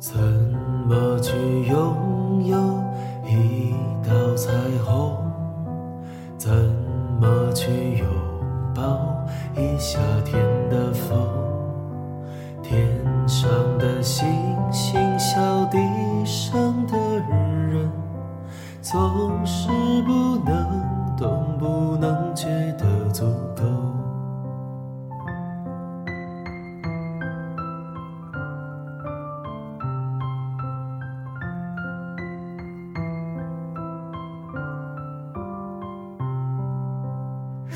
怎么去拥有一道彩虹？怎么去拥抱一夏天的风？天上的星星，笑地上的人，总是不能懂，不能觉得足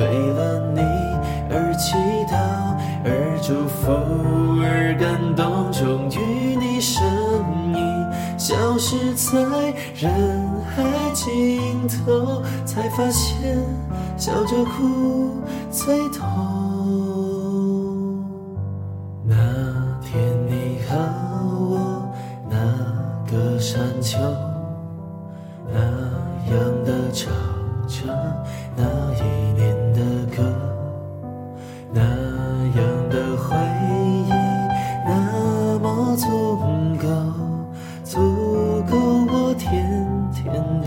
为了你而祈祷，而祝福，而感动。终于你身影消失在人海尽头，才发现笑着哭最痛。那天你和我那个山丘，那样的唱着那一年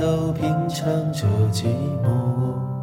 都品尝着寂寞。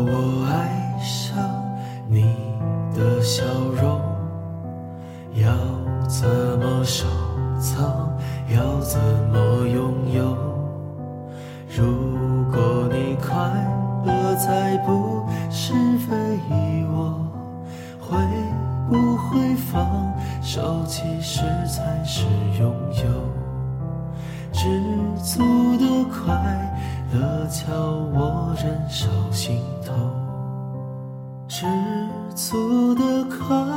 笑容，要怎么收藏？要怎么拥有？如果你快乐再不是为我，会不会放手？其实才是拥有。知足的快乐叫我忍受心痛，走得快